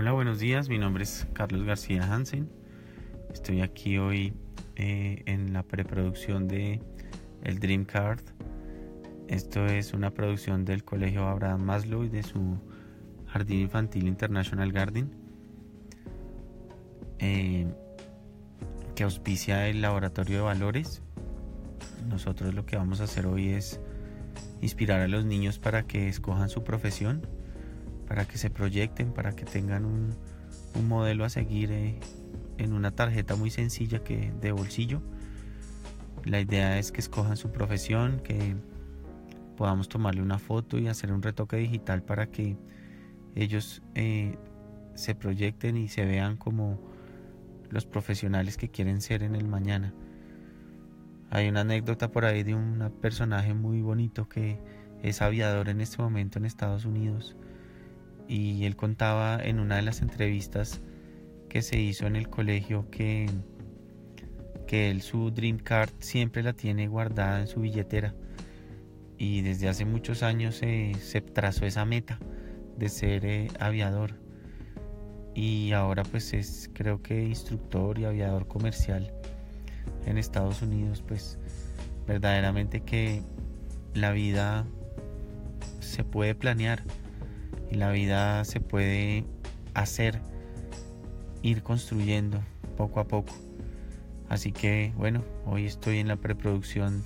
Hola, buenos días. Mi nombre es Carlos García Hansen. Estoy aquí hoy eh, en la preproducción de el Dream Card. Esto es una producción del Colegio Abraham Maslow y de su Jardín Infantil International Garden, eh, que auspicia el Laboratorio de Valores. Nosotros lo que vamos a hacer hoy es inspirar a los niños para que escojan su profesión para que se proyecten, para que tengan un, modelo a seguir eh, en una tarjeta muy sencilla que de bolsillo. La idea es que escojan su profesión, que podamos tomarle una foto y hacer un retoque digital para que ellos eh, se proyecten y se vean como los profesionales que quieren ser en el mañana. Hay una anécdota por ahí de un personaje muy bonito que es aviador en este momento en Estados Unidos y él contaba en una de las entrevistas que se hizo en el colegio que, que él su Dream Card siempre la tiene guardada en su billetera. Y desde hace muchos años se trazó esa meta de ser eh, aviador. Y ahora pues es creo que instructor y aviador comercial en Estados Unidos pues verdaderamente que la vida se puede planear y la vida se puede hacer, ir construyendo poco a poco. Así que bueno, hoy estoy en la preproducción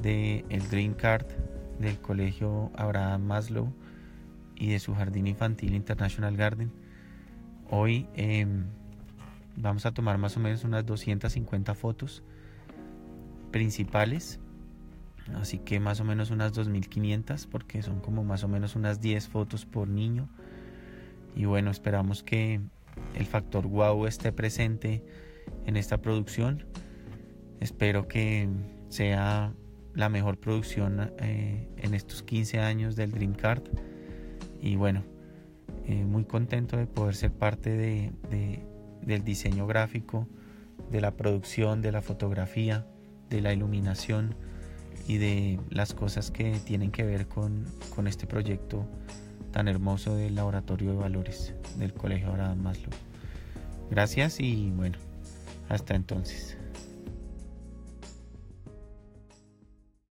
de el Dream Card del Colegio Abraham Maslow y de su Jardín Infantil International Garden. Hoy em, vamos a tomar más o menos unas 250 fotos principales así que más o menos unas 2500 porque son como más o menos unas 10 fotos por niño. Y bueno esperamos que el factor wow esté presente en esta producción. Espero que sea la mejor producción eh, en estos 15 años del Dream Card. Y bueno eh, muy contento de poder ser parte de, del diseño gráfico de la producción de la fotografía de la iluminación y de las cosas que tienen que ver con, con este proyecto tan hermoso del Laboratorio de Valores del Colegio Abraham Maslow. Gracias y bueno, hasta entonces.